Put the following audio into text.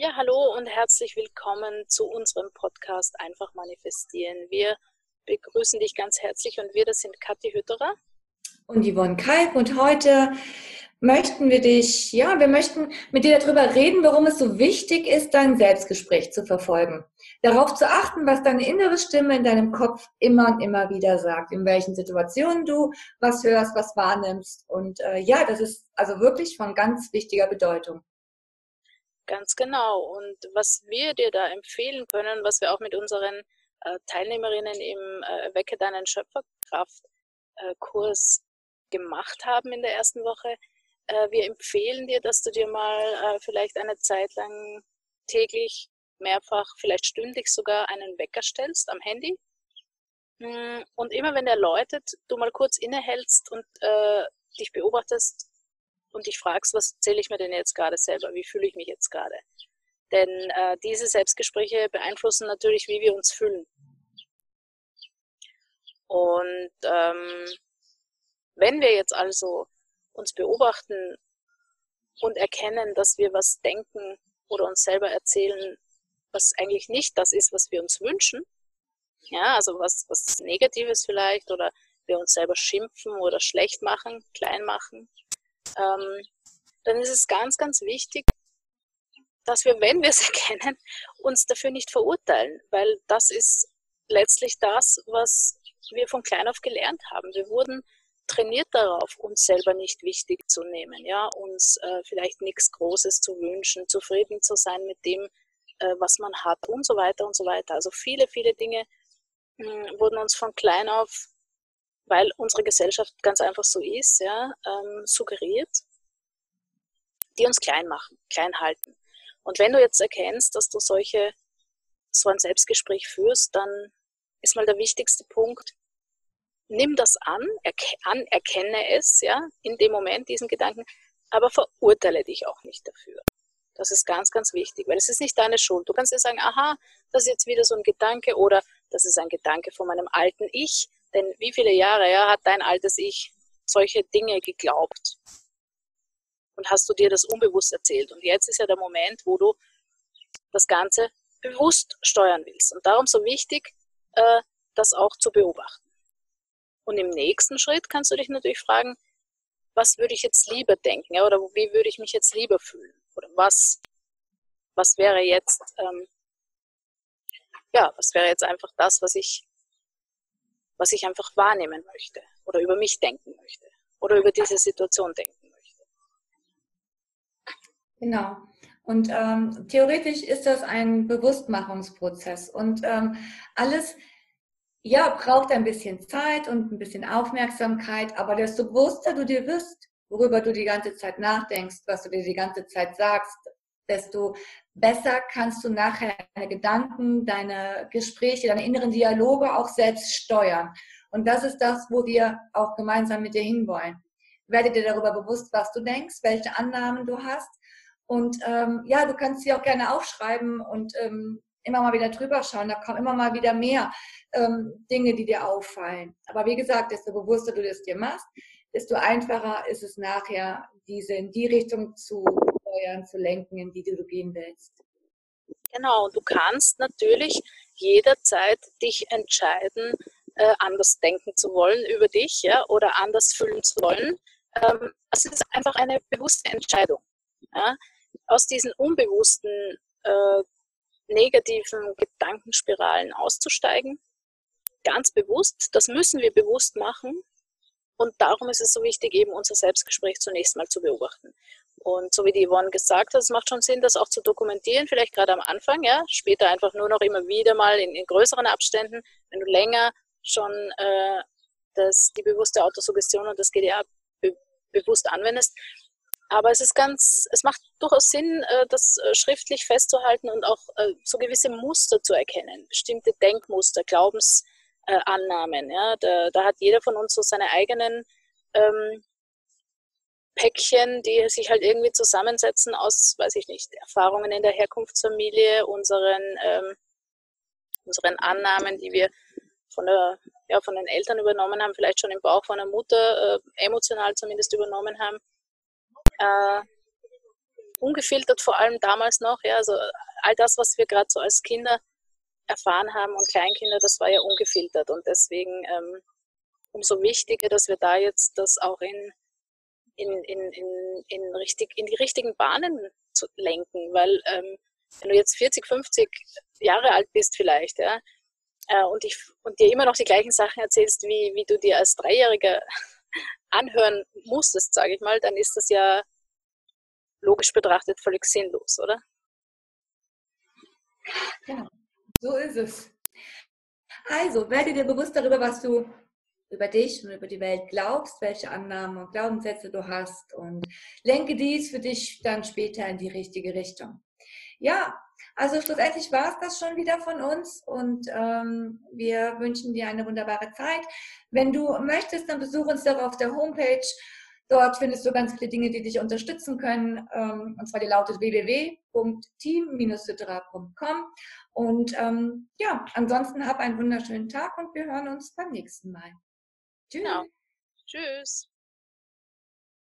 Ja, hallo und herzlich willkommen zu unserem Podcast Einfach manifestieren. Wir begrüßen dich ganz herzlich und wir, das sind Kathi Hütterer und Yvonne Kalb und heute möchten wir dich, ja, wir möchten mit dir darüber reden, warum es so wichtig ist, dein Selbstgespräch zu verfolgen. Darauf zu achten, was deine innere Stimme in deinem Kopf immer und immer wieder sagt, in welchen Situationen du was hörst, was wahrnimmst. Und äh, ja, das ist also wirklich von ganz wichtiger Bedeutung. Ganz genau. Und was wir dir da empfehlen können, was wir auch mit unseren äh, Teilnehmerinnen im äh, Wecke deinen Schöpferkraft äh, gemacht haben in der ersten Woche, äh, wir empfehlen dir, dass du dir mal äh, vielleicht eine Zeit lang täglich, mehrfach, vielleicht stündlich sogar einen Wecker stellst am Handy. Mm, und immer wenn er läutet, du mal kurz innehältst und äh, dich beobachtest, und dich fragst, was erzähle ich mir denn jetzt gerade selber, wie fühle ich mich jetzt gerade. Denn äh, diese Selbstgespräche beeinflussen natürlich, wie wir uns fühlen. Und ähm, wenn wir jetzt also uns beobachten und erkennen, dass wir was denken oder uns selber erzählen, was eigentlich nicht das ist, was wir uns wünschen, ja, also was, was Negatives vielleicht oder wir uns selber schimpfen oder schlecht machen, klein machen, ähm, dann ist es ganz, ganz wichtig, dass wir, wenn wir es erkennen, uns dafür nicht verurteilen, weil das ist letztlich das, was wir von klein auf gelernt haben. Wir wurden trainiert darauf, uns selber nicht wichtig zu nehmen, ja, uns äh, vielleicht nichts Großes zu wünschen, zufrieden zu sein mit dem, äh, was man hat und so weiter und so weiter. Also viele, viele Dinge mh, hm, wurden uns von klein auf weil unsere Gesellschaft ganz einfach so ist, ja, ähm, suggeriert, die uns klein machen, klein halten. Und wenn du jetzt erkennst, dass du solche, so ein Selbstgespräch führst, dann ist mal der wichtigste Punkt, nimm das an, an, erkenne es, ja, in dem Moment, diesen Gedanken, aber verurteile dich auch nicht dafür. Das ist ganz, ganz wichtig, weil es ist nicht deine Schuld. Du kannst dir sagen, aha, das ist jetzt wieder so ein Gedanke oder das ist ein Gedanke von meinem alten Ich. Denn wie viele Jahre ja, hat dein altes Ich solche Dinge geglaubt? Und hast du dir das unbewusst erzählt? Und jetzt ist ja der Moment, wo du das Ganze bewusst steuern willst. Und darum so wichtig, äh, das auch zu beobachten. Und im nächsten Schritt kannst du dich natürlich fragen, was würde ich jetzt lieber denken? Ja, oder wie würde ich mich jetzt lieber fühlen? Oder was, was wäre jetzt, ähm, ja, was wäre jetzt einfach das, was ich was ich einfach wahrnehmen möchte oder über mich denken möchte oder über diese Situation denken möchte. Genau. Und ähm, theoretisch ist das ein Bewusstmachungsprozess und ähm, alles ja braucht ein bisschen Zeit und ein bisschen Aufmerksamkeit, aber desto bewusster du dir wirst, worüber du die ganze Zeit nachdenkst, was du dir die ganze Zeit sagst, desto besser kannst du nachher deine Gedanken, deine Gespräche, deine inneren Dialoge auch selbst steuern. Und das ist das, wo wir auch gemeinsam mit dir hinwollen. Werde dir darüber bewusst, was du denkst, welche Annahmen du hast. Und ähm, ja, du kannst sie auch gerne aufschreiben und ähm, immer mal wieder drüber schauen. Da kommen immer mal wieder mehr ähm, Dinge, die dir auffallen. Aber wie gesagt, desto bewusster du das dir machst, desto einfacher ist es nachher, diese in die Richtung zu steuern, zu lenken, in die du gehen willst. Genau, und du kannst natürlich jederzeit dich entscheiden, äh, anders denken zu wollen über dich ja, oder anders fühlen zu wollen. Ähm, es ist einfach eine bewusste Entscheidung. Ja. Aus diesen unbewussten äh, negativen Gedankenspiralen auszusteigen, ganz bewusst, das müssen wir bewusst machen. Und darum ist es so wichtig, eben unser Selbstgespräch zunächst mal zu beobachten. Und so wie die Yvonne gesagt hat, es macht schon Sinn, das auch zu dokumentieren, vielleicht gerade am Anfang, ja, später einfach nur noch immer wieder mal in, in größeren Abständen, wenn du länger schon äh, das, die bewusste Autosuggestion und das GDA be bewusst anwendest. Aber es ist ganz, es macht durchaus Sinn, äh, das äh, schriftlich festzuhalten und auch äh, so gewisse Muster zu erkennen, bestimmte Denkmuster, Glaubensannahmen. Ja, da, da hat jeder von uns so seine eigenen ähm, Päckchen, die sich halt irgendwie zusammensetzen aus, weiß ich nicht, Erfahrungen in der Herkunftsfamilie, unseren, ähm, unseren Annahmen, die wir von, der, ja, von den Eltern übernommen haben, vielleicht schon im Bauch von der Mutter, äh, emotional zumindest übernommen haben. Äh, ungefiltert vor allem damals noch, ja, also all das, was wir gerade so als Kinder erfahren haben und Kleinkinder, das war ja ungefiltert und deswegen ähm, umso wichtiger, dass wir da jetzt das auch in, in, in, in, in, richtig, in die richtigen Bahnen zu lenken, weil ähm, wenn du jetzt 40, 50 Jahre alt bist vielleicht, ja, äh, und, ich, und dir immer noch die gleichen Sachen erzählst, wie, wie du dir als Dreijähriger anhören musstest, sage ich mal, dann ist das ja logisch betrachtet völlig sinnlos, oder? Ja, so ist es. Also, werde dir bewusst darüber, was du über dich und über die Welt glaubst, welche Annahmen und Glaubenssätze du hast und lenke dies für dich dann später in die richtige Richtung. Ja, also schlussendlich war es das schon wieder von uns und ähm, wir wünschen dir eine wunderbare Zeit. Wenn du möchtest, dann besuch uns doch auf der Homepage. Dort findest du ganz viele Dinge, die dich unterstützen können. Ähm, und zwar die lautet www.team-sutra.com. Und ähm, ja, ansonsten hab einen wunderschönen Tag und wir hören uns beim nächsten Mal. Tschüss. Genau. Tschüss.